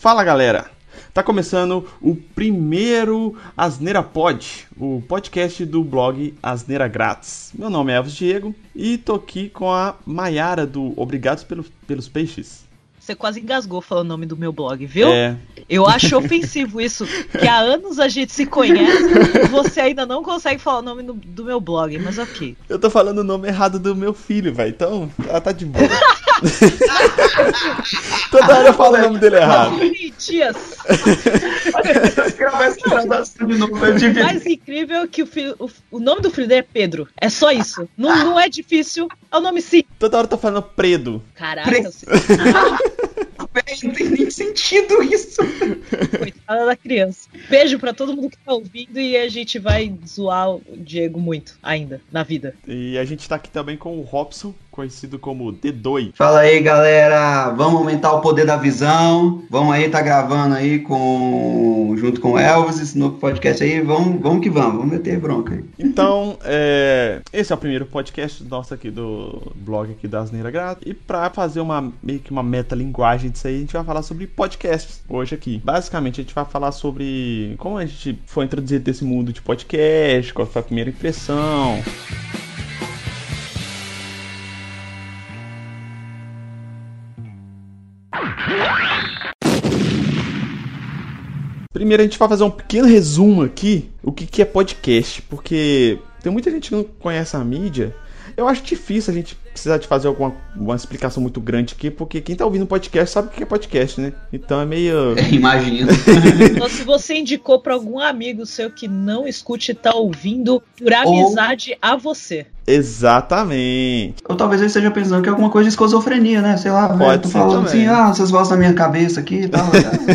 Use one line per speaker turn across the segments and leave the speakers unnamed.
Fala galera! Tá começando o primeiro Asneira Pod, o podcast do blog Asneira Grátis. Meu nome é Elvis Diego e tô aqui com a Maiara do Obrigados pelo, pelos Peixes.
Você quase engasgou falando o nome do meu blog, viu?
É,
Eu acho ofensivo isso, que há anos a gente se conhece e você ainda não consegue falar o nome do, do meu blog, mas ok.
eu tô falando o nome errado do meu filho, velho, então ela tá de boa. Toda hora eu falo o nome dele errado.
Dias. Mais incrível que o, filho- o- o nome do filho dele é Pedro. É só isso. Não, não é difícil. É o nome sim.
Toda hora eu tô falando Predo.
Caraca,
Pre- Véi, não tem nem sentido isso.
coitada da criança. Beijo pra todo mundo que tá ouvindo e a gente vai zoar o Diego muito ainda na vida.
E a gente tá aqui também com o Robson, conhecido como D2.
Fala aí, galera. Vamos aumentar o poder da visão. Vamos aí, tá gravando aí com junto com o Elvis, esse novo podcast aí. Vamos, vamos que vamos, vamos meter bronca aí.
Então, é, esse é o primeiro podcast nosso aqui do blog aqui da Asneira Grata. E pra fazer uma meio que uma metalinguagem disso aí, a gente vai falar sobre podcasts hoje aqui. Basicamente, a gente vai falar sobre como a gente foi introduzido nesse mundo de podcast, qual foi a primeira impressão. Primeiro a gente vai fazer um pequeno resumo aqui, o que, que é podcast, porque tem muita gente que não conhece a mídia. Eu acho difícil a gente precisar de fazer alguma uma explicação muito grande aqui, porque quem tá ouvindo podcast sabe o que é podcast, né? Então é meio.
Imagina.
Então, se você indicou pra algum amigo seu que não escute e tá ouvindo, por amizade a você.
Exatamente.
Ou talvez ele esteja pensando que é alguma coisa de esquizofrenia, né? Sei lá, velho,
Pode
tô
ser
falando
também.
assim, ah, vocês gostam da minha cabeça aqui e tal.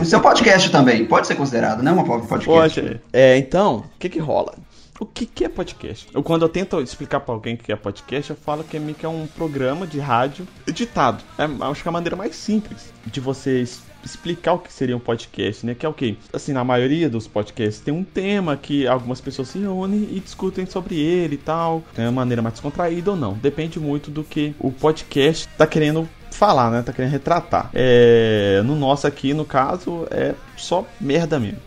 Isso é um podcast também, pode ser considerado, né? Uma podcast.
Pode. É, então, o que que rola? O que, que é podcast? Eu, quando eu tento explicar pra alguém o que é podcast, eu falo que é meio que é um programa de rádio editado. É, acho que é a maneira mais simples de você es- explicar o que seria um podcast, né? Que é o quê? Assim, na maioria dos podcasts tem um tema que algumas pessoas se reúnem e discutem sobre ele e tal. Tem uma maneira mais descontraída ou não. Depende muito do que o podcast tá querendo falar, né? Tá querendo retratar. É, no nosso aqui, no caso, é só merda mesmo.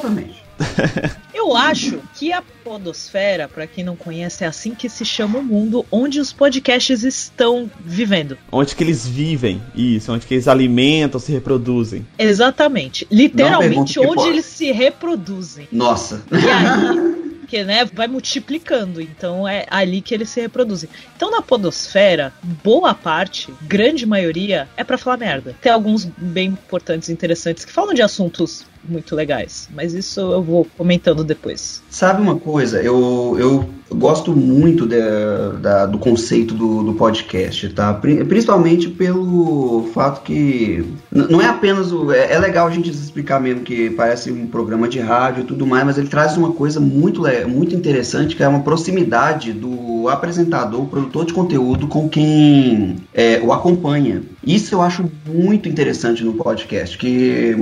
Exatamente.
Eu acho que a podosfera, pra quem não conhece, é assim que se chama o mundo onde os podcasts estão vivendo.
Onde que eles vivem, isso, onde que eles alimentam, se reproduzem.
Exatamente. Literalmente onde
pode.
eles se reproduzem.
Nossa.
E aí, que né, vai multiplicando, então é ali que eles se reproduzem. Então na podosfera, boa parte, grande maioria, é pra falar merda. Tem alguns bem importantes e interessantes que falam de assuntos muito legais, mas isso eu vou comentando depois.
Sabe uma coisa? Eu, eu gosto muito da- da- do conceito do, do podcast, tá? Pri- Principalmente pelo fato que não é apenas o. É, é legal a gente explicar mesmo que parece um programa de rádio e tudo mais, mas ele traz uma coisa muito, muito interessante que é uma proximidade do apresentador, produtor de conteúdo com quem é, o acompanha. Isso eu acho muito interessante no podcast, que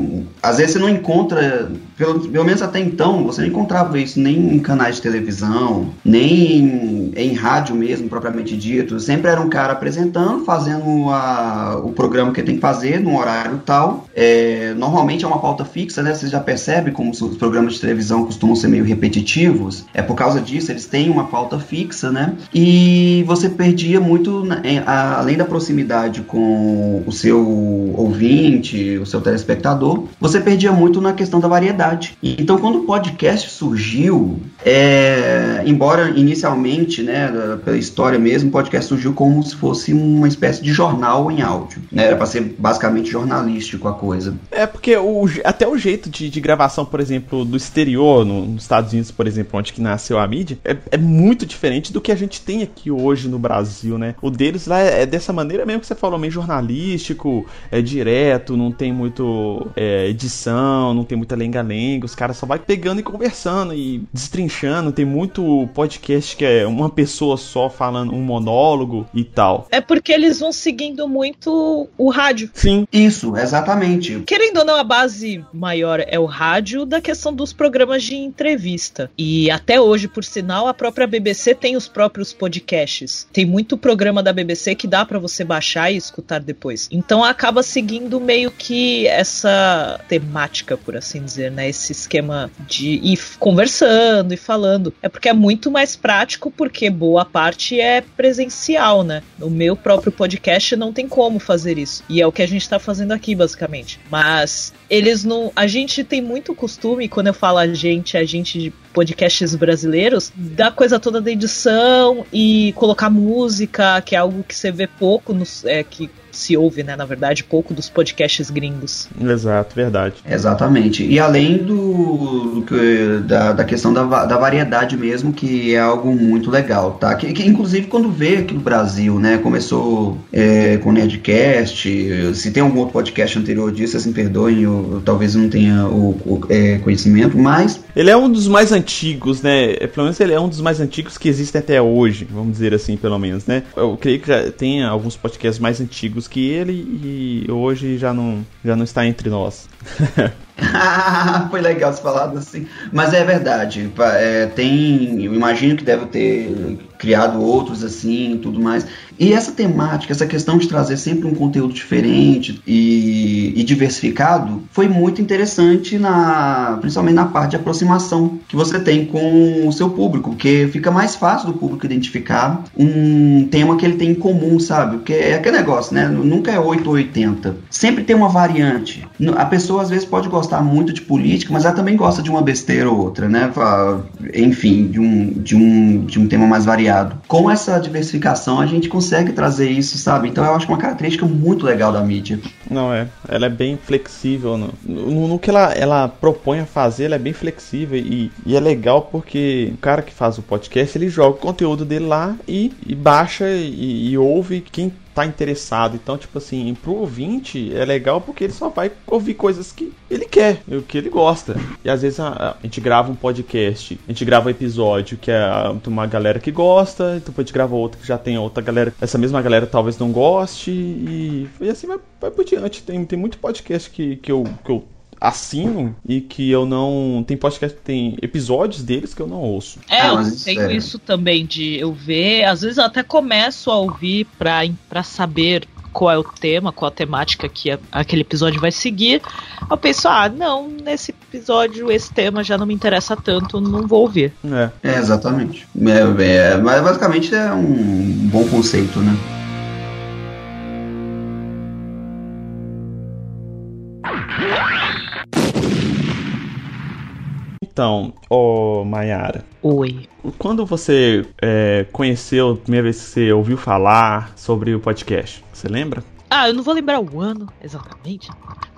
às vezes você não encontra, pelo, pelo menos até então, você não encontrava isso nem em canais de televisão, nem em, em rádio mesmo, propriamente dito. Sempre era um cara apresentando, fazendo a- o programa que tem que fazer, num horário tal. É, normalmente é uma pauta fixa, né? Você já percebe como os programas de televisão costumam ser meio repetitivos. É por causa disso, eles têm uma pauta fixa, né? E você perdia muito, na- em- a- além da proximidade com o seu ouvinte, o seu telespectador, você perdia muito na questão da variedade. Então, quando o podcast surgiu, é, embora inicialmente, né, pela história mesmo, o podcast surgiu como se fosse uma espécie de jornal em áudio. Né? Era para ser basicamente jornalístico a coisa.
É porque o, até o jeito de, de gravação, por exemplo, do exterior, no- nos Estados Unidos, por exemplo, onde que nasceu a mídia, é, é muito diferente do que a gente tem aqui hoje no Brasil, né? O deles lá é, é dessa maneira mesmo que você falou, meio jornalístico, é direto, não tem muito é, edição, não tem muita lenga-lenga, os caras só vai pegando e conversando e destrinchando, tem muito podcast que é uma pessoa só falando um monólogo e tal.
É porque eles vão seguindo muito o rádio.
Sim.
Isso, exatamente.
Querendo ou não, a base maior é o rádio da questão dos programas de entrevista. E até hoje, por sinal, a própria BBC tem os próprios podcasts. Tem muito programa da BBC que dá para você baixar e escutar depois. Então acaba seguindo meio que essa temática, por assim dizer, né? Esse esquema de ir conversando e falando. É porque é muito mais prático, porque boa parte é presencial, né? No meu próprio podcast não tem como fazer isso. E é o que a gente tá fazendo aqui, basicamente. Mas eles não. A gente tem muito costume, quando eu falo a gente, a gente de podcasts brasileiros, da coisa toda da edição e colocar música, que é algo que você vê pouco, nos, é, que se ouve, né, na verdade, pouco dos podcasts gringos.
Exato, verdade.
Exatamente. E além do, do da, da questão da, da variedade mesmo, que é algo muito legal, tá? Que, que inclusive quando veio aqui no Brasil, né, começou é, com o Nerdcast, se tem algum outro podcast anterior disso, assim, perdoem, eu, eu talvez não tenha o, o é, conhecimento, mas...
Ele é um dos mais antigos, né, é, pelo menos ele é um dos mais antigos que existem até hoje, vamos dizer assim, pelo menos, né? Eu creio que já tem alguns podcasts mais antigos que ele e hoje já não, já não está entre nós.
Foi legal você falado assim. Mas é verdade. É, tem. Eu imagino que deve ter criado outros assim tudo mais. E essa temática, essa questão de trazer sempre um conteúdo diferente e, e, diversificado, foi muito interessante, na, principalmente na parte de aproximação que você tem com o seu público, porque fica mais fácil do público identificar um tema que ele tem em comum, sabe? Porque é aquele negócio, né? Nunca é 8 ou 80. Sempre tem uma variante. A pessoa às vezes pode gostar muito de política, mas ela também gosta de uma besteira ou outra, né? Enfim, de um, de um, de um tema mais variado. Com essa diversificação, a gente consegue trazer isso, sabe? Então eu acho uma característica muito legal da mídia.
Não, é. Ela é bem flexível. No, no, no que ela, ela propõe a fazer, ela é bem flexível e, e, é legal porque o cara que faz o podcast, ele joga o conteúdo dele lá e, e baixa e, e ouve quem tá interessado. Então, tipo assim, pro ouvinte é legal porque ele só vai ouvir coisas que ele quer, o que ele gosta. E às vezes a, a gente grava um podcast, a gente grava um episódio que é uma galera que gosta, depois a gente grava outro que já tem outra galera, essa mesma galera talvez não goste, e, e assim vai, vai por diante. Tem, tem muito podcast que, que, eu, que eu assino e que eu não. Tem podcast, tem episódios deles que eu não ouço.
É, ah, eu tenho é... isso também de eu ver, às vezes eu até começo a ouvir pra, pra saber qual é o tema, qual a temática que aquele episódio vai seguir. Eu penso, ah, não, nesse episódio esse tema já não me interessa tanto, não vou ouvir.
É, é exatamente. É, é, mas basicamente é um bom conceito, né?
Então, ô Mayara.
Oi.
Quando você é, conheceu, a primeira vez que você ouviu falar sobre o podcast, você lembra?
Ah, eu não vou lembrar o ano exatamente.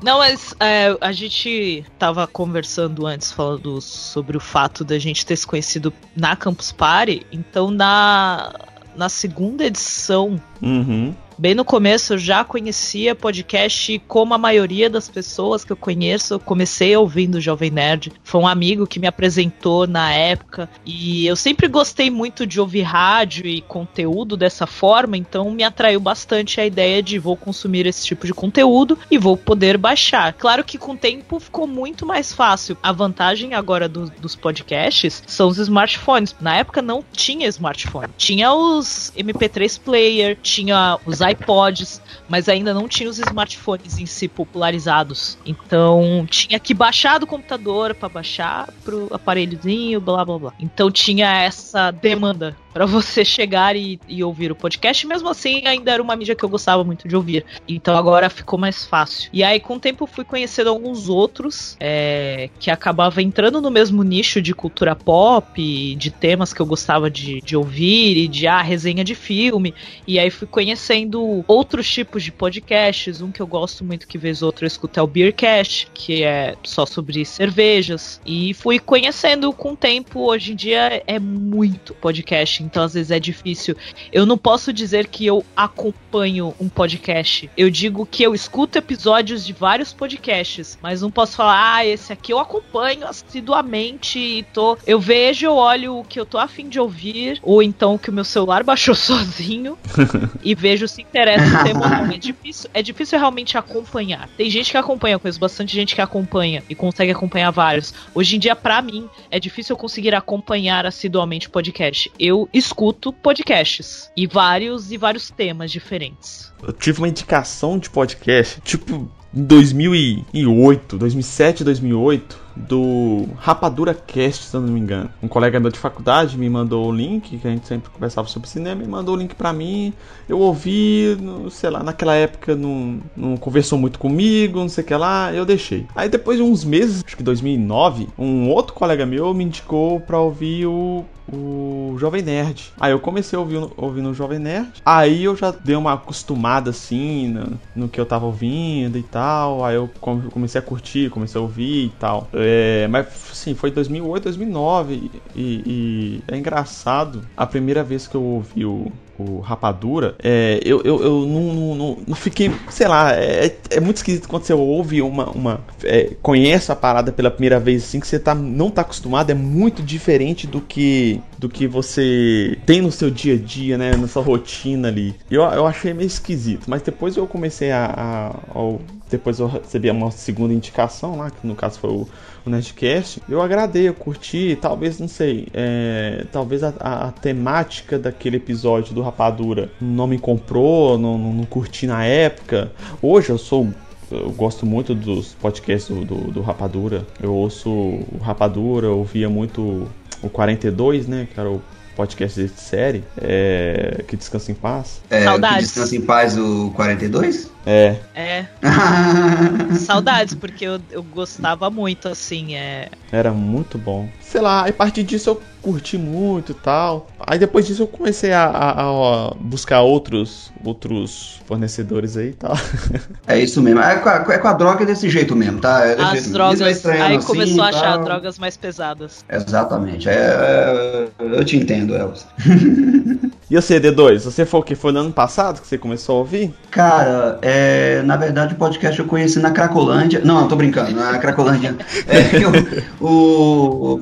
Não, mas é, a gente tava conversando antes, falando sobre o fato da gente ter se conhecido na Campus Party. Então, na, na segunda edição
uhum.
Bem no começo eu já conhecia podcast como a maioria das pessoas que eu conheço. Eu comecei ouvindo o Jovem Nerd. Foi um amigo que me apresentou na época. E eu sempre gostei muito de ouvir rádio e conteúdo dessa forma, então me atraiu bastante a ideia de vou consumir esse tipo de conteúdo e vou poder baixar. Claro que com o tempo ficou muito mais fácil. A vantagem agora do, dos podcasts são os smartphones. Na época não tinha smartphone. Tinha os MP3 player, tinha os iPods, mas ainda não tinha os smartphones em si popularizados. Então tinha que baixar do computador para baixar pro aparelhozinho, blá blá blá. Então tinha essa demanda para você chegar e, e, ouvir o podcast. Mesmo assim, ainda era uma mídia que eu gostava muito de ouvir. Então agora ficou mais fácil. E aí, com o tempo, fui conhecendo alguns outros é, que acabava entrando no mesmo nicho de cultura pop, de temas que eu gostava de, de ouvir e de ah, resenha de filme. E aí fui conhecendo outros tipos de podcasts. Um que eu gosto muito, que vez outro eu escuto é o Beercast, que é só sobre cervejas. E fui conhecendo com o tempo. Hoje em dia é muito podcast podcast, então às vezes é difícil. Eu não posso dizer que eu acompanho um podcast. Eu digo que eu escuto episódios de vários podcasts, mas não posso falar, ah, esse aqui eu acompanho assiduamente e tô. Eu vejo, eu olho o que eu tô afim de ouvir, ou então que o meu celular baixou sozinho e vejo se interessa o tema. É difícil, é difícil realmente acompanhar. Tem gente que acompanha, eu conheço bastante gente que acompanha e consegue acompanhar vários. Hoje em dia, para mim, é difícil eu conseguir acompanhar assiduamente podcast. Eu escuto podcasts e vários e vários temas diferentes.
Eu tive uma indicação de podcast, tipo, em 2008, 2007, 2008 do Rapadura Cast, se eu não me engano. Um colega meu de faculdade me mandou o link, que a gente sempre conversava sobre cinema, e mandou o link para mim. Eu ouvi, sei lá, naquela época não, não conversou muito comigo, não sei o que lá, eu deixei. Aí depois de uns meses, acho que 2009, um outro colega meu me indicou para ouvir o o Jovem Nerd. Aí eu comecei a ouvir, no Jovem Nerd. Aí eu já dei uma acostumada assim no, no que eu tava ouvindo e tal. Aí eu comecei a curtir, comecei a ouvir e tal. É, mas assim, foi 2008, 2009 e, e, é engraçado. A primeira vez que eu ouvi o, o Rapadura, é, eu, eu, eu não, não, não, fiquei, sei lá, é, é, muito esquisito quando você ouve uma. uma é, conhece a parada pela primeira vez assim, que você tá, não tá acostumado, é muito diferente do que do que você tem no seu dia a dia, né? Na sua rotina ali. Eu, eu achei meio esquisito, mas depois eu comecei a. a, a depois eu recebi uma segunda indicação lá, que no caso foi o o Nerdcast, eu agradei, eu curti, talvez, não sei, é, talvez a, a, a, temática daquele episódio do Rapadura não me comprou, não, não, não curti na época. Hoje eu sou eu gosto muito dos podcasts do, do, do, Rapadura. Eu ouço o Rapadura, eu ouvia muito o 42, né? Que era o podcast de série. É, que descansa em paz.
É, Saudades. Que descansa em paz o 42?
É.
É. Saudades, porque eu, eu gostava muito, assim, é.
Era muito bom. Sei lá, a partir disso eu curti muito e tal. Aí depois disso eu comecei a, a, a, buscar outros outros fornecedores aí e tal.
É isso mesmo. É com, a, é com a droga desse jeito mesmo, tá? É
As
jeito,
drogas. Aí assim, começou a achar drogas mais pesadas.
Exatamente. É, é, eu te entendo, Elvis.
E você, D2, você foi o que? Foi no ano passado que você começou a ouvir?
Cara, é, na verdade o podcast eu conheci na Cracolândia. Não, tô brincando, na Cracolândia. É, eu, o,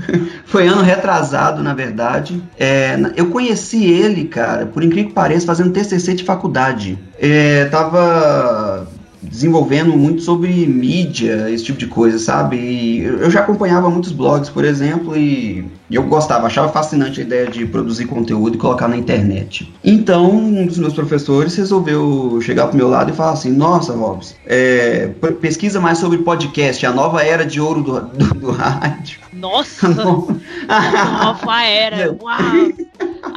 foi ano retrasado, na verdade. É, eu conheci ele, cara, por incrível que pareça, fazendo TCC de faculdade. É, tava desenvolvendo muito sobre mídia, esse tipo de coisa, sabe? E eu já acompanhava muitos blogs, por exemplo, e eu gostava, achava fascinante a ideia de produzir conteúdo e colocar na internet. Então, um dos meus professores resolveu chegar pro meu lado e falar assim: Nossa, Robson, é, pesquisa mais sobre podcast, a nova era de ouro do, do, do rádio.
Nossa! nova era! Uau!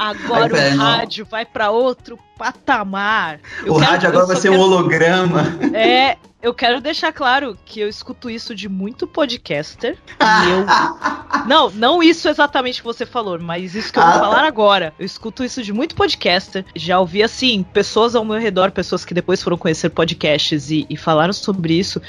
Agora o rádio vai para outro patamar.
Eu o rádio agora vai ser quero... um holograma.
É, eu quero deixar claro que eu escuto isso de muito podcaster. e eu. Não, não isso exatamente que você falou, mas isso que eu vou ah, falar agora. Eu escuto isso de muito podcaster. Já ouvi, assim, pessoas ao meu redor, pessoas que depois foram conhecer podcasts e, e falaram sobre isso.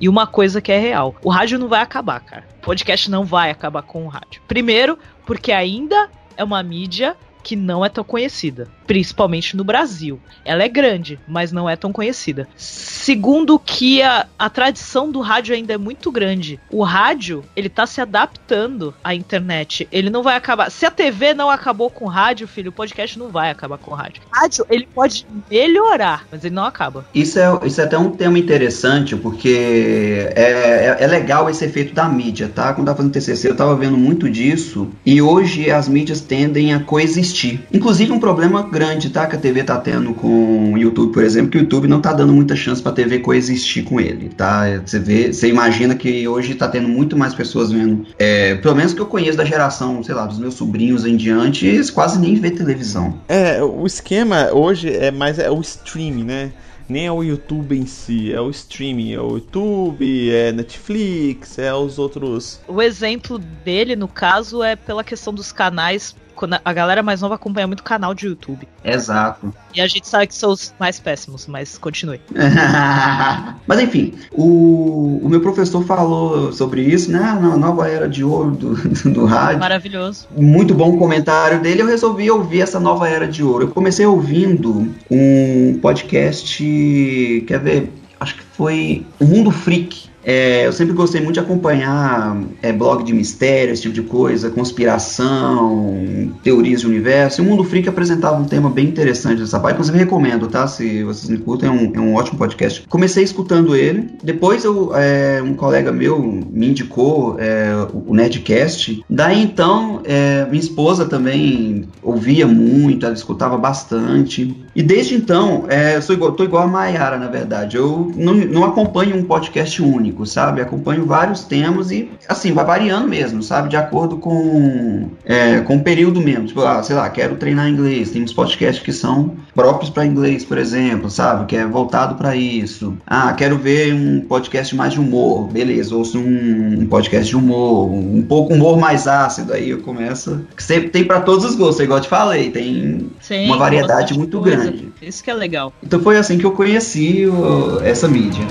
E uma coisa que é real: o rádio não vai acabar, cara. O podcast não vai acabar com o rádio. Primeiro, porque ainda é uma mídia que não é tão conhecida, principalmente no Brasil. Ela é grande, mas não é tão conhecida. Segundo que a, a tradição do rádio ainda é muito grande. O rádio, ele tá se adaptando à internet. Ele não vai acabar. Se a TV não acabou com o rádio, filho, o podcast não vai acabar com o rádio. O rádio, ele pode melhorar, mas ele não acaba.
Isso é, isso é até um tema interessante, porque é, é, é legal esse efeito da mídia, tá? Quando eu tava fazendo TCC, eu tava vendo muito disso, e hoje as mídias tendem a coexistir existir. Inclusive um problema grande, tá? Que a TV tá tendo com o YouTube, por exemplo, que o YouTube não tá dando muita chance pra TV coexistir com ele, tá? Você vê, você imagina que hoje tá tendo muito mais pessoas vendo, é, pelo menos que eu conheço da geração, sei lá, dos meus sobrinhos em diante, eles quase nem vê televisão.
É, o esquema hoje é mais é o streaming, né? nem é o YouTube em si, é o streaming, é o YouTube, é Netflix, é os outros.
O exemplo dele, no caso, é pela questão dos canais a galera mais nova acompanha muito canal de YouTube.
Exato.
E a gente sabe que são os mais péssimos, mas continue.
mas enfim, o, o meu professor falou sobre isso, né? Na nova era de ouro do, do rádio.
Maravilhoso.
Muito bom comentário dele. Eu resolvi ouvir essa nova era de ouro. Eu comecei ouvindo um podcast. Quer ver? Acho que foi O Mundo Freak é, eu sempre gostei muito de acompanhar é, blog de mistério, esse tipo de coisa, conspiração, teorias de universo. E o Mundo Freak apresentava um tema bem interessante dessa parte. Inclusive, recomendo, tá? Se vocês me curtem, é um, é um ótimo podcast. Comecei escutando ele. Depois, eu, é, um colega meu me indicou é, o Nerdcast. Daí, então, é, minha esposa também ouvia muito, ela escutava bastante. E desde então, eu sou igual, tô igual a Mayara, na verdade. Eu não, não acompanho um podcast único, sabe? Acompanho vários temas e, assim, vai variando mesmo, sabe? De acordo com, é, com o período mesmo. Tipo, ah, sei lá, quero treinar inglês. Tem uns podcasts que são próprios para inglês, por exemplo, sabe? Que é voltado para isso. Ah, quero ver um podcast mais de humor. Beleza, ouço um, um podcast de humor, um pouco humor mais ácido. Aí eu começo. Sempre tem para todos os gostos, igual eu te falei. Tem Sim, uma variedade muito coisa. grande grande.
Isso que é legal.
Então foi assim que eu conheci o, essa mídia.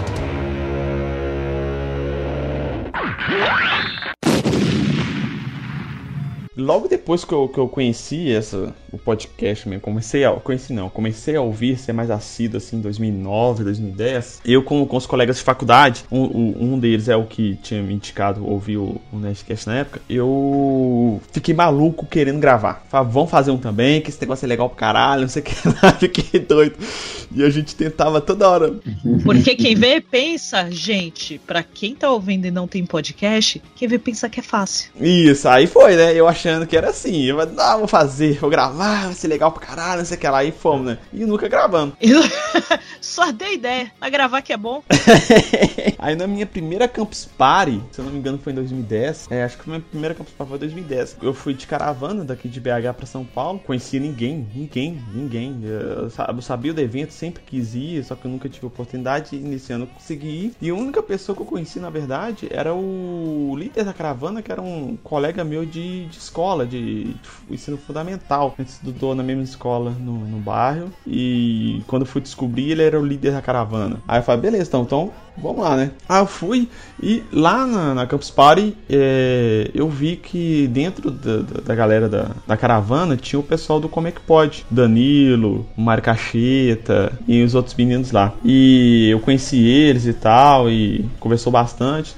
Logo depois que eu, que eu conheci essa, o podcast mesmo, comecei a. Conheci não, comecei a ouvir, ser mais assíduo assim em 2009, 2010. Eu com, com os colegas de faculdade, um, um deles é o que tinha me indicado ouvir o, o Nerdcast na época. Eu fiquei maluco querendo gravar. Falei, vamos fazer um também, que esse negócio é legal pra caralho, não sei o que lá. Fiquei doido. E a gente tentava toda hora.
Porque quem vê pensa, gente, pra quem tá ouvindo e não tem podcast, quem vê pensa que é fácil.
Isso, aí foi, né? Eu achando que era assim. Eu não, vou fazer, vou gravar, vai ser legal pra caralho, não sei o que lá. E fomos, né? E nunca gravamos.
Só dei ideia. Vai gravar que é bom.
Aí na minha primeira Campus Party, se eu não me engano foi em 2010, é, acho que foi minha primeira Campus Party foi em 2010. Eu fui de caravana daqui de BH pra São Paulo, conhecia ninguém, ninguém, ninguém. Eu sabia do evento, sempre quis ir, só que eu nunca tive oportunidade. Iniciando, consegui ir. E a única pessoa que eu conheci, na verdade, era o líder da caravana, que era um colega meu de, de escola de, de ensino fundamental. A estudou na mesma escola no, no bairro. E quando fui descobrir, ele era o líder da caravana. Aí eu falei, beleza, então, então vamos lá, né? Aí eu fui e lá na, na Campus Party é, eu vi que dentro da, da, da galera da, da, caravana tinha o pessoal do Como é que Pode. Danilo, Mário Cacheta e os outros meninos lá. E eu conheci eles e tal, e conversou bastante.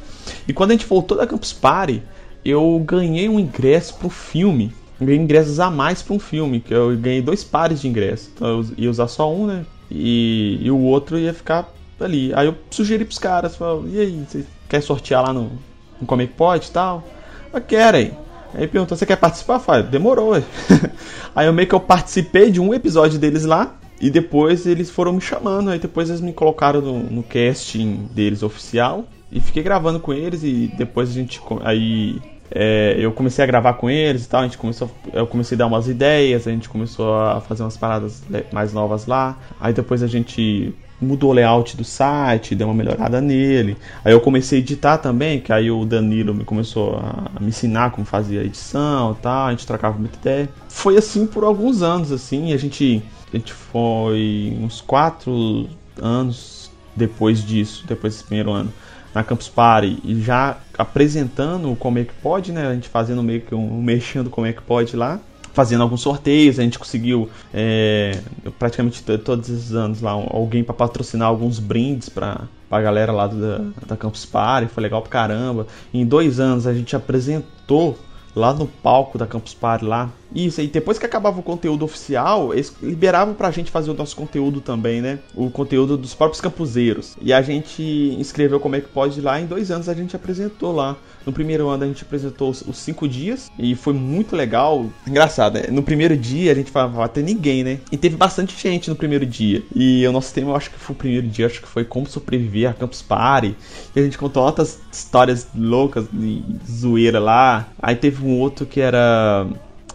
E quando a gente voltou da Campus Party, eu ganhei um ingresso pro filme. Ganhei ingressos a mais para um filme, que eu ganhei dois pares de ingressos. Então eu ia usar só um, né? E, e o outro ia ficar ali. Aí eu sugeri pros caras, falei, e aí, você quer sortear lá no, no Como que pode e tal? Eu quero aí. Perguntou, você quer participar? Eu falei, demorou. aí eu meio que eu participei de um episódio deles lá. E depois eles foram me chamando. Aí depois eles me colocaram no, no casting deles oficial. E fiquei gravando com eles e depois a gente. Aí é, eu comecei a gravar com eles e tal, a gente começou, eu comecei a dar umas ideias, a gente começou a fazer umas paradas mais novas lá. Aí depois a gente mudou o layout do site, deu uma melhorada nele. Aí eu comecei a editar também, que aí o Danilo me começou a me ensinar como fazia a edição tal, a gente trocava muita ideia. Foi assim por alguns anos, assim, a gente, a gente foi uns quatro anos depois disso, depois desse primeiro ano na Campus Party e já apresentando como é que pode, né? A gente fazendo meio que um mexendo como é que pode lá. Fazendo alguns sorteios, a gente conseguiu é, praticamente todos esses anos lá alguém para patrocinar alguns brindes para a galera lá do, da, da Campus Party, foi legal pra caramba. Em dois anos a gente apresentou lá no palco da Campus Party lá isso, e depois que acabava o conteúdo oficial, eles liberavam pra gente fazer o nosso conteúdo também, né? O conteúdo dos próprios campuseiros. E a gente inscreveu como é que pode lá, em dois anos a gente apresentou lá. No primeiro ano a gente apresentou os, cinco dias e foi muito legal. Engraçado, né? No primeiro dia a gente falava até ninguém, né? E teve bastante gente no primeiro dia. E o nosso tema, eu acho que foi o primeiro dia, acho que foi como sobreviver a Campus Party. E a gente contou outras histórias loucas de zoeira lá. Aí teve um outro que era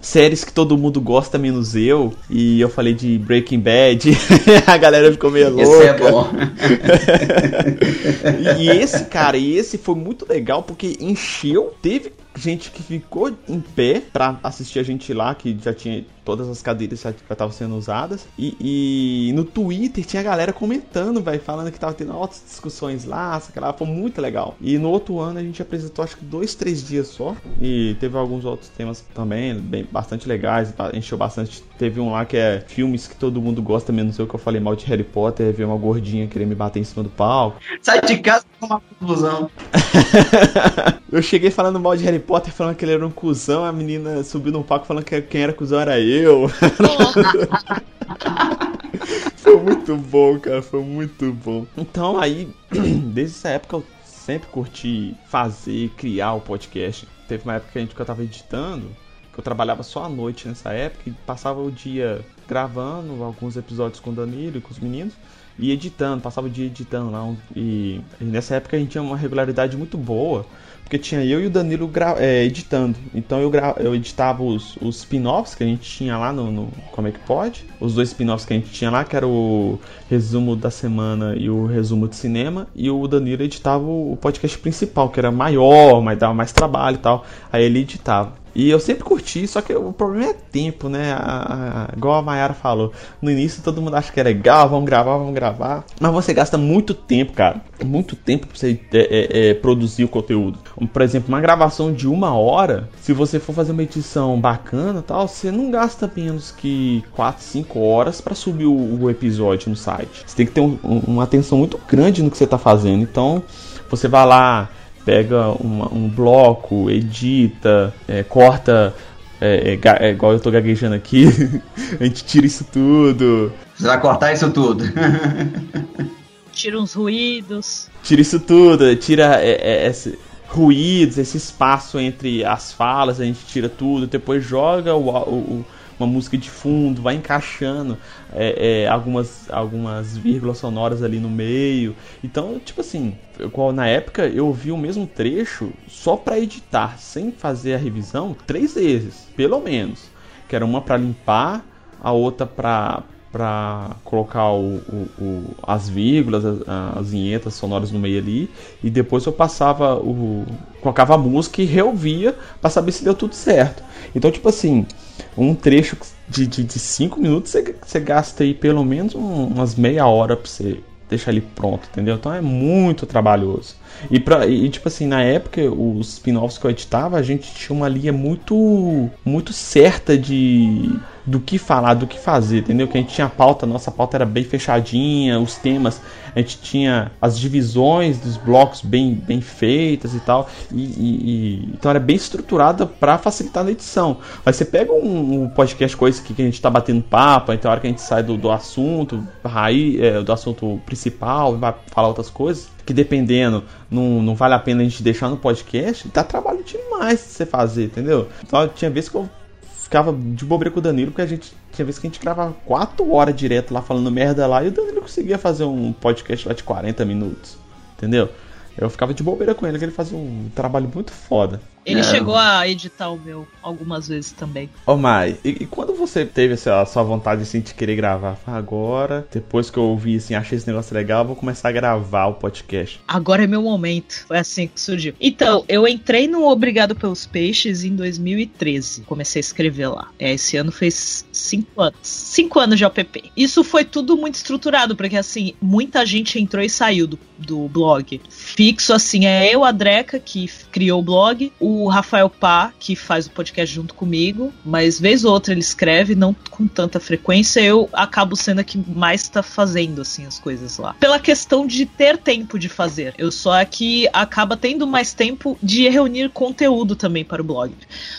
séries que todo mundo gosta, menos eu. E eu falei de Breaking Bad. a galera ficou meio louca. Esse é bom. e esse, cara, e esse foi muito legal porque encheu. Teve gente que ficou em pé pra assistir a gente lá, que já tinha todas as cadeiras já estavam sendo usadas. E, e, no Twitter tinha galera comentando, vai falando que tava tendo altas discussões lá, aquela foi muito legal. E no outro ano a gente apresentou acho que dois, três dias só. E teve alguns outros temas também, bem, bastante legais, encheu bastante. Teve um lá que é filmes que todo mundo gosta, menos eu que eu falei mal de Harry Potter, ver uma gordinha querer me bater em cima do palco.
Sai de casa com uma confusão.
eu cheguei falando mal de Harry Potter, falando que ele era um cuzão, a menina subiu no palco falando que quem era cuzão era eu eu. foi muito bom, cara, foi muito bom. Então aí, desde essa época eu sempre curti fazer, criar o podcast. Teve uma época que, a gente, que eu tava editando, que eu trabalhava só à noite nessa época e passava o dia gravando alguns episódios com o Danilo e com os meninos e editando, passava o dia editando lá. E, e nessa época a gente tinha uma regularidade muito boa porque tinha eu e o Danilo é, editando. Então eu, eu editava os, os spin-offs que a gente tinha lá no, no, Como é que pode? Os dois spin-offs que a gente tinha lá, que era o resumo da semana e o resumo de cinema. E o Danilo editava o podcast principal, que era maior, mas dava mais trabalho e tal. Aí ele editava. E eu sempre curti, só que o problema é tempo, né? A, a, igual a Mayara falou. No início todo mundo acha que é legal, vamos gravar, vamos gravar. Mas você gasta muito tempo, cara. Muito tempo pra você é, é, é, produzir o conteúdo. Por exemplo, uma gravação de uma hora, se você for fazer uma edição bacana tal, você não gasta menos que 4, 5 horas para subir o, o, episódio no site. Você tem que ter um, uma atenção muito grande no que você tá fazendo. Então, você vai lá pega uma, um bloco, edita, é, corta. É, é, é, igual eu tô gaguejando aqui, a gente tira isso tudo.
Você vai cortar isso tudo?
tira uns ruídos.
Tira isso tudo, tira é, é, esse, ruídos, esse espaço entre as falas, a gente tira tudo, depois joga o, o, uma música de fundo, vai encaixando é, é, algumas, algumas vírgulas sonoras ali no meio. Então, tipo assim, eu, na época eu ouvi o mesmo trecho só para editar, sem fazer a revisão, três vezes, pelo menos. Que era uma para limpar, a outra para para colocar o, o, o, as vírgulas, as, as vinhetas sonoras no meio ali, e depois eu passava o. colocava a música e reouvia para saber se deu tudo certo. Então, tipo assim, um trecho de 5 de, de cinco minutos você, gasta aí pelo menos um, umas meia hora para você deixar ele pronto, entendeu? Então é muito trabalhoso. E, pra, e tipo assim, na época, os spin-offs que eu editava, a gente tinha uma linha muito, muito certa de do que falar, do que fazer, entendeu? Que a gente tinha a pauta, nossa pauta era bem fechadinha, os temas, a gente tinha as divisões dos blocos bem, bem feitas e tal, e, e, e então era bem estruturada para facilitar na edição. Mas você pega um, um podcast coisa que, que a gente tá batendo papo, então a hora que a gente sai do, do assunto, raiz, é, do assunto principal, vai falar outras coisas, que dependendo, não, não vale a pena a gente deixar no podcast, dá trabalho demais de você fazer, entendeu? Então tinha vezes que eu ficava de bobeira com o Danilo, porque a gente tinha vezes que a gente gravava 4 horas direto lá falando merda lá e o Danilo conseguia fazer um podcast lá de 40 minutos, entendeu? Eu ficava de bobeira com ele, que ele fazia um trabalho muito foda.
Ele é. chegou a editar o meu algumas vezes também.
Ô oh, Mai, e, e, quando você teve essa, a sua vontade assim, de querer gravar? Agora, depois que eu ouvi assim, achei esse negócio legal, vou começar a gravar o podcast.
Agora é meu momento. Foi assim que surgiu. Então, eu entrei no Obrigado pelos Peixes em 2013. Comecei a escrever lá. É, esse ano fez cinco anos. Cinco anos de OPP. Isso foi tudo muito estruturado, porque assim, muita gente entrou e saiu do, do blog. Fixo, assim, é eu, a Dreca, que criou o blog, o o Rafael Pá, que faz o podcast junto comigo, mas vez ou outra ele escreve, não com tanta frequência, eu acabo sendo a que mais está fazendo assim as coisas lá. Pela questão de ter tempo de fazer. Eu sou a que acaba tendo mais tempo de reunir conteúdo também para o blog.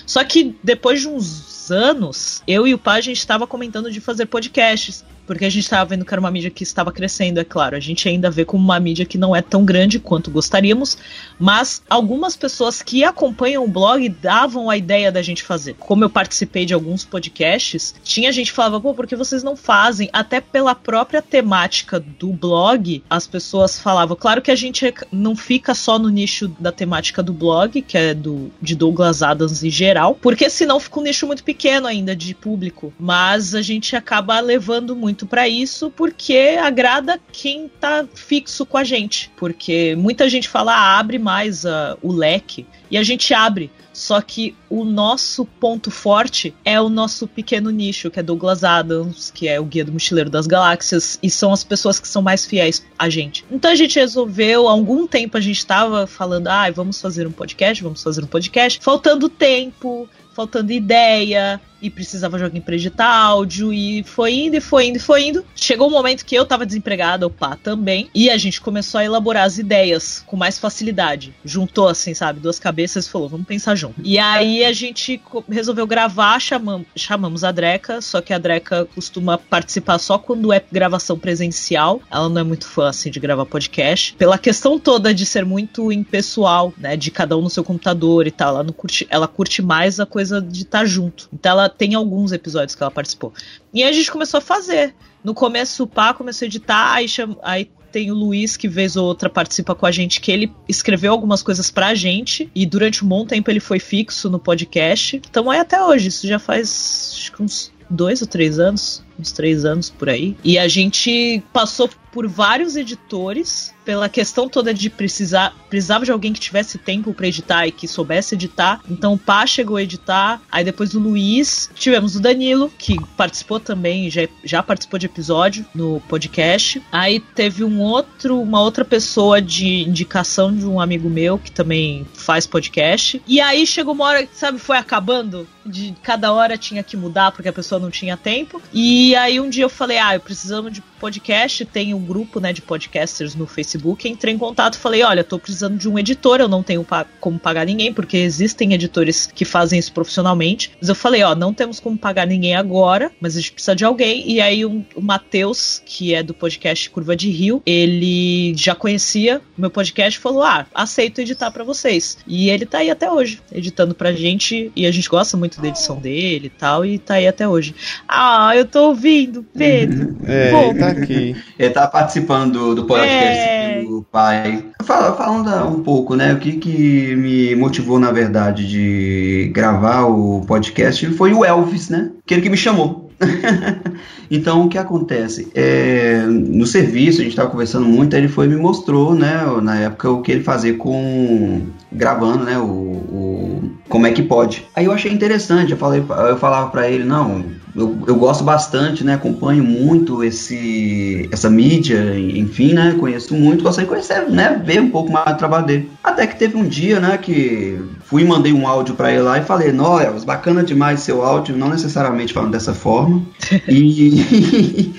Só que depois de uns anos, eu e o Pá a gente estava comentando de fazer podcasts porque a gente estava vendo que era uma mídia que estava crescendo, é claro. A gente ainda vê como uma mídia que não é tão grande quanto gostaríamos, mas algumas pessoas que acompanham o blog davam a ideia da gente fazer. Como eu participei de alguns podcasts, tinha gente que falava, pô, por que vocês não fazem? Até pela própria temática do blog, as pessoas falavam. Claro que a gente não fica só no nicho da temática do blog, que é do de Douglas Adams em geral, porque senão fica um nicho muito pequeno pequeno ainda de público, mas a gente acaba levando muito para isso porque agrada quem tá fixo com a gente. Porque muita gente fala, ah, abre mais uh, o leque. E a gente abre. Só que o nosso ponto forte é o nosso pequeno nicho, que é Douglas Adams, que é o Guia do Mochileiro das Galáxias, e são as pessoas que são mais fiéis a gente. Então a gente resolveu, há algum tempo a gente estava falando, ah, vamos fazer um podcast, vamos fazer um podcast, faltando tempo, faltando ideia, e precisava alguém pra editar áudio, e foi indo, e foi indo, e foi indo. Chegou um momento que eu tava desempregada, o também, e a gente começou a elaborar as ideias com mais facilidade. Juntou, assim, sabe, duas cabeças e falou, vamos pensar junto. E aí a gente resolveu gravar, chamam, chamamos a Dreca, só que a Dreca costuma participar só quando é gravação presencial. Ela não é muito fã, assim, de gravar podcast. Pela questão toda de ser muito impessoal, né, de cada um no seu computador e tal, ela, não curte, ela curte mais a coisa de estar tá junto. Então ela tem alguns episódios que ela participou. E aí a gente começou a fazer. No começo o Pá começou a editar, aí, aí tem o Luiz, que vez ou outra participa com a gente, que ele escreveu algumas coisas pra gente. E durante um bom tempo ele foi fixo no podcast. Então é até hoje, isso já faz acho que uns dois ou três anos, uns três anos por aí. E a gente passou por vários editores pela questão toda de precisar precisava de alguém que tivesse tempo para editar e que soubesse editar. Então o Pá chegou a editar, aí depois o Luiz, tivemos o Danilo, que participou também, já, já participou de episódio no podcast. Aí teve um outro, uma outra pessoa de indicação de um amigo meu que também faz podcast. E aí chegou uma hora, sabe, foi acabando de cada hora tinha que mudar porque a pessoa não tinha tempo. E aí um dia eu falei: "Ah, eu precisamos de podcast, tem um grupo, né, de podcasters no Facebook". Entrei em contato falei: "Olha, tô precisando de um editor, eu não tenho pa como pagar ninguém, porque existem editores que fazem isso profissionalmente". Mas eu falei: "Ó, não temos como pagar ninguém agora, mas a gente precisa de alguém". E aí um, o Matheus, que é do podcast Curva de Rio, ele já conhecia o meu podcast e falou: "Ah, aceito editar para vocês". E ele tá aí até hoje, editando pra gente e a gente gosta muito da edição dele e tal, e tá aí até hoje. Ah, eu tô ouvindo, Pedro.
É, Bom, ele tá aqui.
Ele tá participando do, do podcast é... do pai. Fala, falando um pouco, né? O que, que me motivou, na verdade, de gravar o podcast foi o Elvis, né? Aquele que me chamou. então, o que acontece? É, no serviço, a gente estava conversando muito, ele foi me mostrou, né, na época, o que ele fazia com. gravando, né, o, o como é que pode. Aí eu achei interessante, eu, falei, eu falava para ele, não, eu, eu gosto bastante, né? Acompanho muito esse, essa mídia, enfim, né? Conheço muito, gostaria de conhecer, né? Ver um pouco mais do trabalho dele. Até que teve um dia, né? Que fui e mandei um áudio para ele lá e falei, Noel, bacana demais seu áudio, não necessariamente falando dessa forma. e,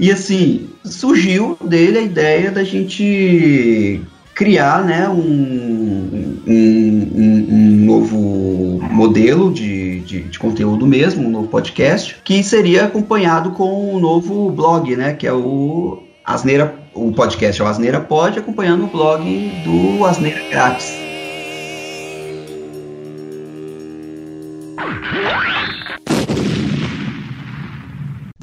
e assim, surgiu dele a ideia da gente criar né, um, um, um, um novo modelo de, de, de, conteúdo mesmo, um novo podcast, que seria acompanhado com um novo blog, né, que é o Asneira, o podcast é o Asneira Pod, acompanhando o blog do Asneira Grátis.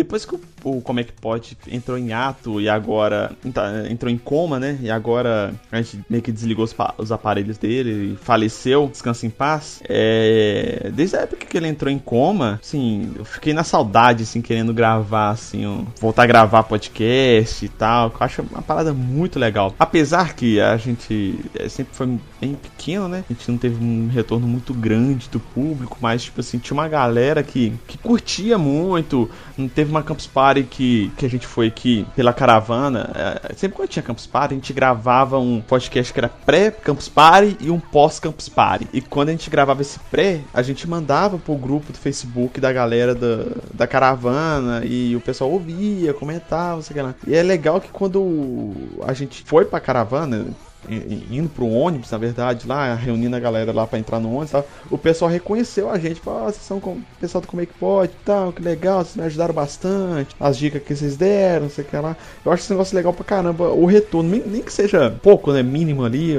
Depois que o, o Como é que pode entrou em ato e agora tá, entrou em coma, né? E agora a gente meio que desligou os, os aparelhos dele e faleceu, descansa em paz. É, desde a época que ele entrou em coma, assim, eu fiquei na saudade, assim, querendo gravar, assim, um, voltar a gravar podcast e tal. Eu acho uma parada muito legal. Apesar que a gente é, sempre foi bem pequeno, né? A gente não teve um retorno muito grande do público, mas, tipo assim, tinha uma galera que, que curtia muito, não teve teve uma Campus Party que, que a gente foi aqui pela caravana. É, sempre quando tinha Campus Party, a gente gravava um podcast que era pré-Campus Party e um pós-Campus Party. E quando a gente gravava esse pré, a gente mandava pro grupo do Facebook da galera da, da caravana e o pessoal ouvia, comentava, sei lá. E é legal que quando a gente foi pra caravana, indo pro ônibus, na verdade, lá, reunindo a galera lá para entrar no ônibus, tal, o pessoal reconheceu a gente, falou, ah, vocês são pessoal do Como é que pode, tal, que legal, vocês me ajudaram bastante, as dicas que vocês deram, não sei o que lá. Eu acho esse negócio legal pra caramba, o retorno, nem que seja pouco, né, mínimo ali,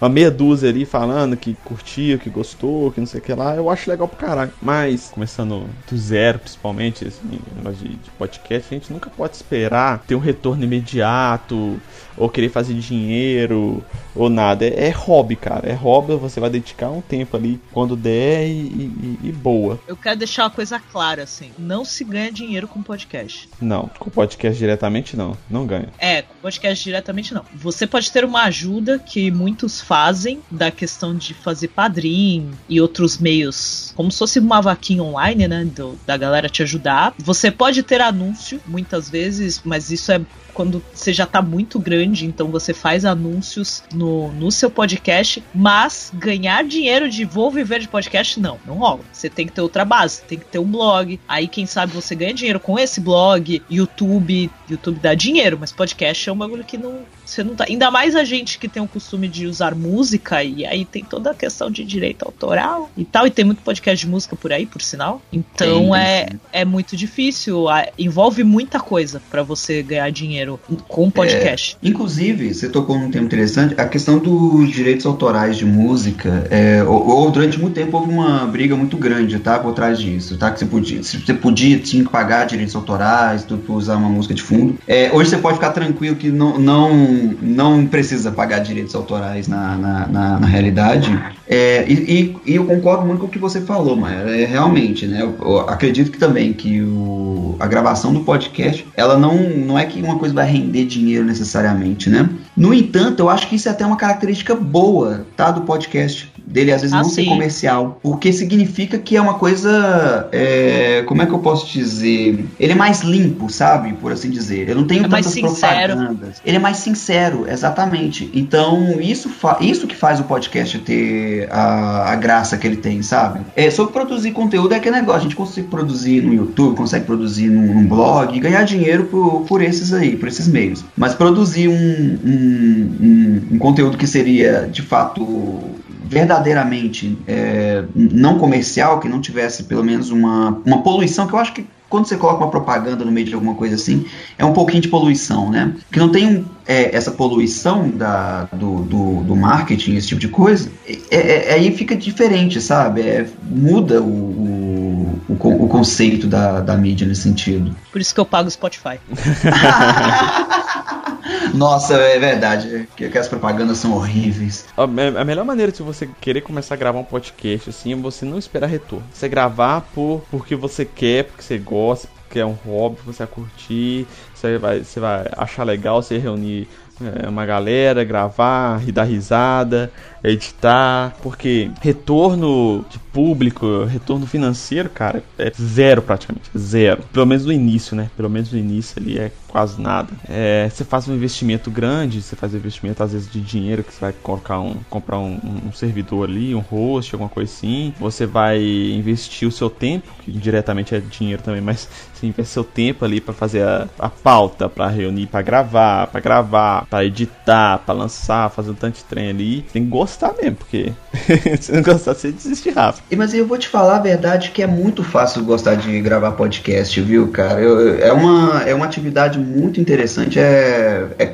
uma meia dúzia ali falando que curtiu, que gostou, que não sei o que lá, eu acho legal pra caralho. Mas, começando do zero, principalmente, assim, negócio de, de podcast, a gente nunca pode esperar ter um retorno imediato, ou querer fazer dinheiro, ou, ou nada. É, é, hobby, cara. É hobby, você vai dedicar um tempo ali quando der e, e, e, boa.
Eu quero deixar uma coisa clara, assim. Não se ganha dinheiro com podcast.
Não, com podcast diretamente não. Não ganha.
É, com podcast diretamente não. Você pode ter uma ajuda que muitos fazem da questão de fazer padrinho e outros meios, como se fosse uma vaquinha online, né? Do, da galera te ajudar. Você pode ter anúncio, muitas vezes, mas isso é quando você já tá muito grande, então você faz anúncios no, no seu podcast, mas ganhar dinheiro de vou viver de podcast, não, não rola. Você tem que ter outra base, tem que ter um blog. Aí, quem sabe, você ganha dinheiro com esse blog, YouTube. YouTube dá dinheiro, mas podcast é um bagulho que não. Você não tá. Ainda mais a gente que tem o costume de usar música, e aí tem toda a questão de direito autoral e tal, e tem muito podcast de música por aí, por sinal. Então é, é muito difícil, envolve muita coisa para você ganhar dinheiro dinheiro com podcast.
É, inclusive, você tocou num tema interessante, a questão dos direitos autorais de música, é, ou, ou, durante muito tempo houve uma briga muito grande, tá, por trás disso, tá, que você podia, você podia, tinha que pagar direitos autorais, tudo por usar uma música de fundo. É, hoje você pode ficar tranquilo que não, não, não precisa pagar direitos autorais na, na, na, na realidade. É, e, e, eu concordo muito com o que você falou, mas é, realmente, né, eu, eu acredito que também que o, a gravação do podcast, ela não, não é que uma coisa vai render dinheiro necessariamente, né? No entanto, eu acho que isso é até uma característica boa, tá, do podcast dele às vezes ah, não sim. ser comercial, porque significa que é uma coisa, é, como é que eu posso dizer? Ele é mais limpo, sabe, por assim dizer. Eu não tenho é tantas propagandas. Ele é mais sincero, exatamente. Então isso, isso que faz o podcast ter a, a graça que ele tem, sabe? É sobre produzir conteúdo é aquele negócio. A gente consegue produzir no YouTube, consegue produzir num, num blog e ganhar dinheiro por, por esses aí, por esses meios. Mas produzir um, um, um, um conteúdo que seria de fato verdadeiramente é, não comercial, que não tivesse pelo menos uma, uma poluição, que eu acho que quando você coloca uma propaganda no meio de alguma coisa assim, é um pouquinho de poluição, né? Que não tem é, essa poluição da, do, do, do, marketing, esse tipo de coisa, é, é, aí fica diferente, sabe? É, muda o, o, o, o, conceito da, da mídia nesse sentido.
Por isso que eu pago o Spotify.
Nossa, é verdade. Que, que as propagandas são horríveis.
A, a, melhor maneira de você querer começar a gravar um podcast assim é você não esperar retorno. Você gravar por porque você quer, porque você gosta, porque é um hobby, você vai curtir, você vai, você vai achar legal você reunir é, uma galera, gravar e dar risada, editar, porque retorno de público, retorno financeiro, cara, é zero praticamente, zero. Pelo menos no início, né? Pelo menos no início ali é quase nada. É, você faz um investimento grande, você faz um investimento às vezes de dinheiro que você vai colocar um, comprar um, um servidor ali, um host, alguma coisa assim. Você vai investir o seu tempo, que diretamente é dinheiro também, mas você investe seu tempo ali para fazer a, a pauta, para reunir, para gravar, para gravar, para editar, para lançar, fazer um tanto de trem ali. Tem que mesmo, porque se não gostar, você desiste rápido.
Mas eu vou te falar a verdade que é muito fácil gostar de gravar podcast, viu, cara? Eu, é, uma, é uma atividade muito interessante. É, é,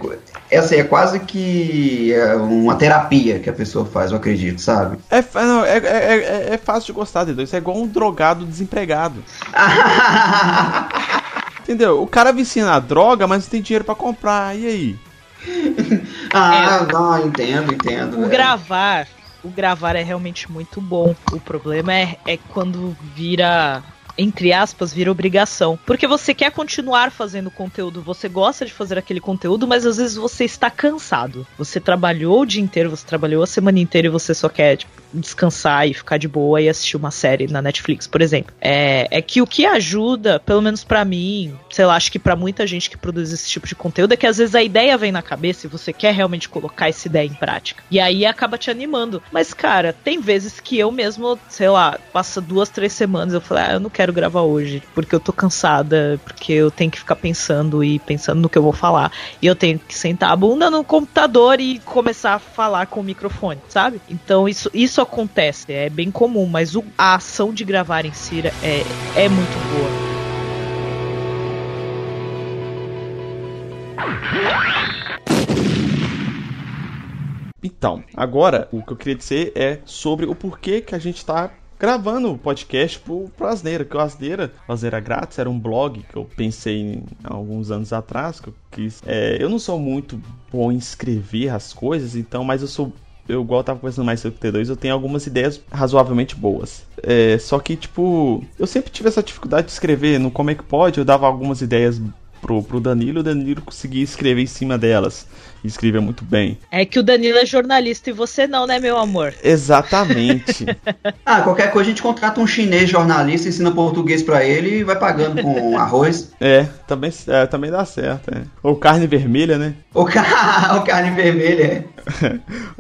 essa é quase que é uma terapia que a pessoa faz, eu acredito, sabe?
É, não, é, é, é, é fácil de gostar, entendeu? Isso é igual um drogado desempregado. entendeu? O cara vicia na droga, mas não tem dinheiro para comprar. E aí?
Ah, é, não, entendo, entendo.
O é. gravar, o gravar é realmente muito bom. O problema é, é quando vira entre aspas, vira obrigação. Porque você quer continuar fazendo conteúdo, você gosta de fazer aquele conteúdo, mas às vezes você está cansado. Você trabalhou o dia inteiro, você trabalhou a semana inteira e você só quer, tipo, descansar e ficar de boa e assistir uma série na Netflix, por exemplo. É, é que o que ajuda, pelo menos para mim, sei lá, acho que para muita gente que produz esse tipo de conteúdo, é que às vezes a ideia vem na cabeça e você quer realmente colocar essa ideia em prática. E aí acaba te animando. Mas, cara, tem vezes que eu mesmo, sei lá, passa duas, três semanas, eu falo, ah, eu não quero gravar hoje, porque eu tô cansada, porque eu tenho que ficar pensando e pensando no que eu vou falar. E eu tenho que sentar a bunda no computador e começar a falar com o microfone, sabe? Então isso, isso acontece, é bem comum, mas o, a ação de gravar em si é, é muito boa.
Então, agora o que eu queria dizer é sobre o porquê que a gente está gravando o podcast pro, pro Asneira, que o Asneira, o Asneira Grátis, era um blog que eu pensei em, alguns anos atrás, que eu quis. É, eu não sou muito bom em escrever as coisas, então, mas eu sou eu igual eu tava conversando mais sobre o T2, eu tenho algumas ideias razoavelmente boas. É, só que, tipo, eu sempre tive essa dificuldade de escrever no Como é que pode, eu dava algumas ideias pro, pro Danilo, o Danilo conseguia escrever em cima delas. E escrevia muito bem.
É que o Danilo é jornalista e você não, né, meu amor?
Exatamente.
ah, qualquer coisa a gente contrata um chinês jornalista, ensina português para ele e vai pagando com arroz.
É, também, é, também dá certo. É. Ou carne vermelha, né?
Ou, ca... Ou carne vermelha.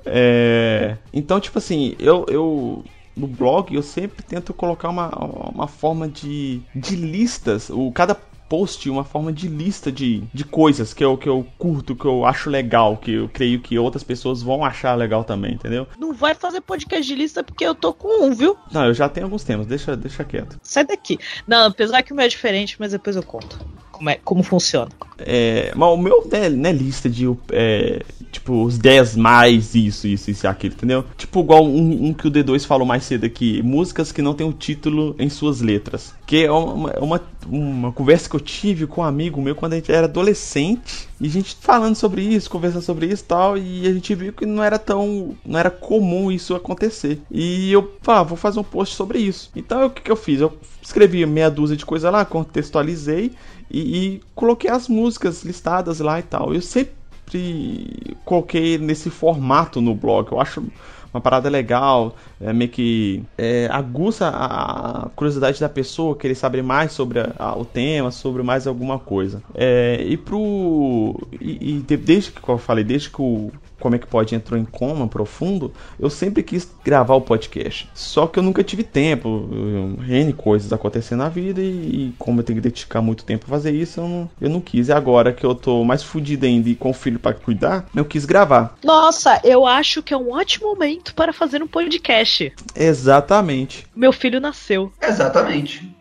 é. Então, tipo assim, eu, eu no blog eu sempre tento colocar uma, uma forma de, de listas. O, cada post uma forma de lista de, de coisas que eu, que eu curto, que eu acho legal, que eu creio que outras pessoas vão achar legal também, entendeu?
Não vai fazer podcast de lista porque eu tô com um, viu?
Não, eu já tenho alguns temas, deixa, deixa quieto.
Sai daqui. Não, apesar que o meu é diferente, mas depois eu conto como, é, como funciona.
É, mas o meu não é, não é lista de é, tipo os 10 mais isso, isso, isso e aquilo, entendeu? Tipo, igual um, um, que o D2 falou mais cedo aqui: músicas que não tem o título em suas letras. Que é uma, uma, uma conversa que eu tive com um amigo meu quando a gente era adolescente. E a gente falando sobre isso, conversando sobre isso e tal. E a gente viu que não era tão. não era comum isso acontecer. E eu, ah, vou fazer um post sobre isso. Então o que, que eu fiz? Eu escrevi meia dúzia de coisa lá, contextualizei e, e coloquei as músicas listadas lá e tal. Eu sempre coloquei nesse formato no blog. Eu acho uma parada legal, é, meio que é, aguça a, curiosidade da pessoa, querer saber mais sobre a, a, o tema, sobre mais alguma coisa. É, e pro. E, e, desde que eu falei, desde que o como é que pode entrou em coma profundo, eu sempre quis gravar o podcast. Só que eu nunca tive tempo, N coisas acontecendo na vida e, e, como eu tenho que dedicar muito tempo a fazer isso, eu não, eu não quis. E agora que eu tô mais fudido ainda e com o filho para cuidar, eu quis gravar.
Nossa, eu acho que é um ótimo momento para fazer um podcast.
Exatamente.
Meu filho nasceu.
Exatamente.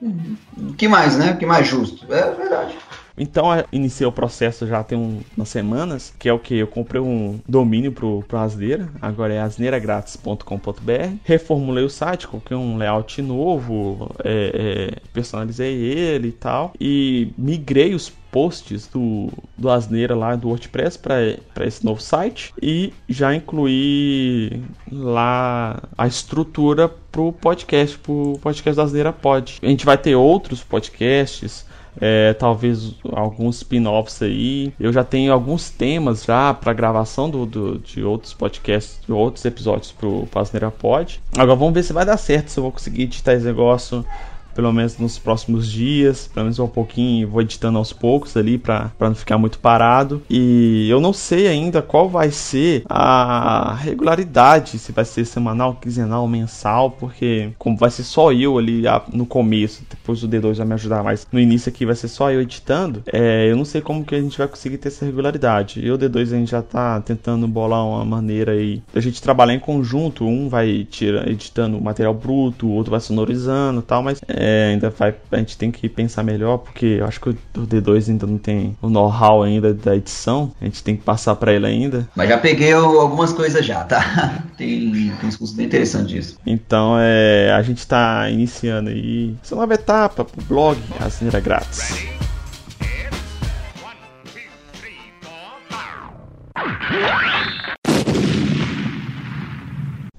O que mais, né? O que mais justo? É verdade.
Então iniciei o processo já tem um, umas semanas, que é o que? Eu comprei um domínio pro, pro Asneira, agora é asneiragratis.com.br. Reformulei o site, coloquei um layout novo, é, é, personalizei ele e tal. E migrei os posts do, do Asneira lá do WordPress para esse novo site e já incluí lá a estrutura pro podcast, pro podcast do Asneira Pod. A gente vai ter outros podcasts é, talvez alguns spin-offs aí. Eu já tenho alguns temas já para gravação do, do, de outros podcasts, de outros episódios pro Pasneira Pod. Agora vamos ver se vai dar certo, se eu vou conseguir editar esse negócio pelo menos nos próximos dias, pelo menos um pouquinho, vou editando aos poucos ali para não ficar muito parado. E eu não sei ainda qual vai ser a regularidade, se vai ser semanal, quinzenal, mensal, porque como vai ser só eu ali no começo, depois o D2 vai me ajudar mais. No início aqui vai ser só eu editando, é, eu não sei como que a gente vai conseguir ter essa regularidade. Eu e o D2 a gente já tá tentando bolar uma maneira aí da gente trabalhar em conjunto, um vai tira, editando material bruto, o outro vai sonorizando tal, mas é, é, ainda vai, a gente tem que pensar melhor, porque eu acho que o D2 ainda não tem o know-how ainda da edição, a gente tem que passar para ele ainda.
Mas já peguei algumas coisas já, tá? Tem, tem uns cursos bem interessantes disso.
Então, é, a gente tá iniciando aí essa nova etapa pro blog Racineira Grátis.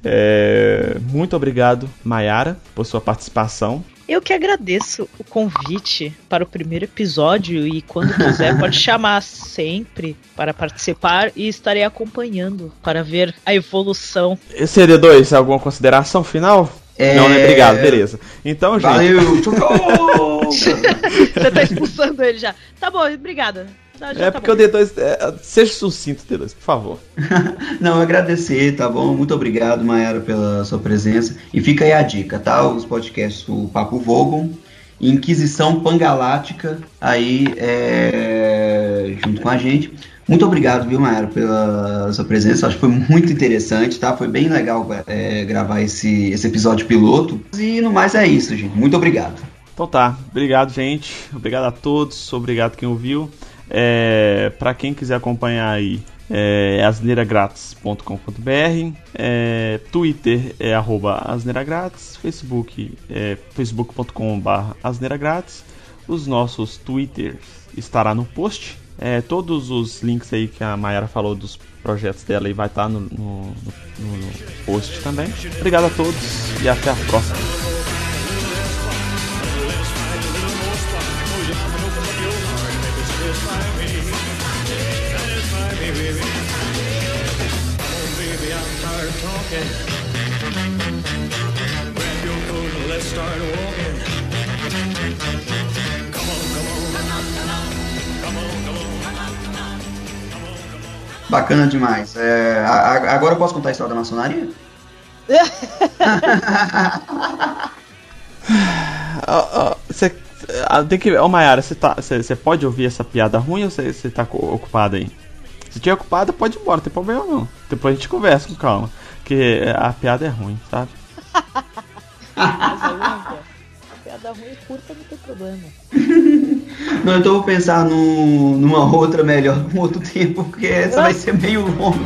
É, muito obrigado, Mayara, por sua participação.
Eu que agradeço o convite para o primeiro episódio e quando quiser pode chamar sempre para participar e estarei acompanhando para ver a evolução.
CD2, alguma consideração final? É... Não, né? Obrigado, beleza. Então, gente. Valeu!
Você tá expulsando ele já. Tá bom, obrigada.
Não, é tá porque bom. o D2. É, seja sucinto, D2, por favor.
Não, agradecer, tá bom? Muito obrigado, Mayara, pela sua presença. E fica aí a dica, tá? Os podcasts o Papo Vogon, Inquisição Pangalática, aí é, junto com a gente. Muito obrigado, viu, Mayara, pela sua presença. Acho que foi muito interessante, tá? Foi bem legal é, gravar esse, esse episódio piloto. E no mais é isso, gente. Muito obrigado.
Então tá, obrigado, gente. Obrigado a todos, obrigado quem ouviu. É, para quem quiser acompanhar aí é asneiragratis.com.br, é, Twitter é arroba asneiragratis, Facebook é facebook.com.br asneiragratis, os nossos Twitters estará no post, é, todos os links aí que a Mayara falou dos projetos dela aí vai estar no, no, no, no post também. Obrigado a todos e até a próxima.
Bacana demais. É, a- agora eu posso contar a história da maçonaria?
Você ah, tem que. Ô Mayara, você tá, pode ouvir essa piada ruim ou você tá ocupado aí? Se tiver ocupado, pode ir embora, não tem problema não. Depois a gente conversa com calma. Porque a piada é ruim, sabe?
É. Piada ruim e curta não tem problema.
Não, então eu vou pensar num- numa outra melhor, um outro tempo, porque essa vai ser meio longa.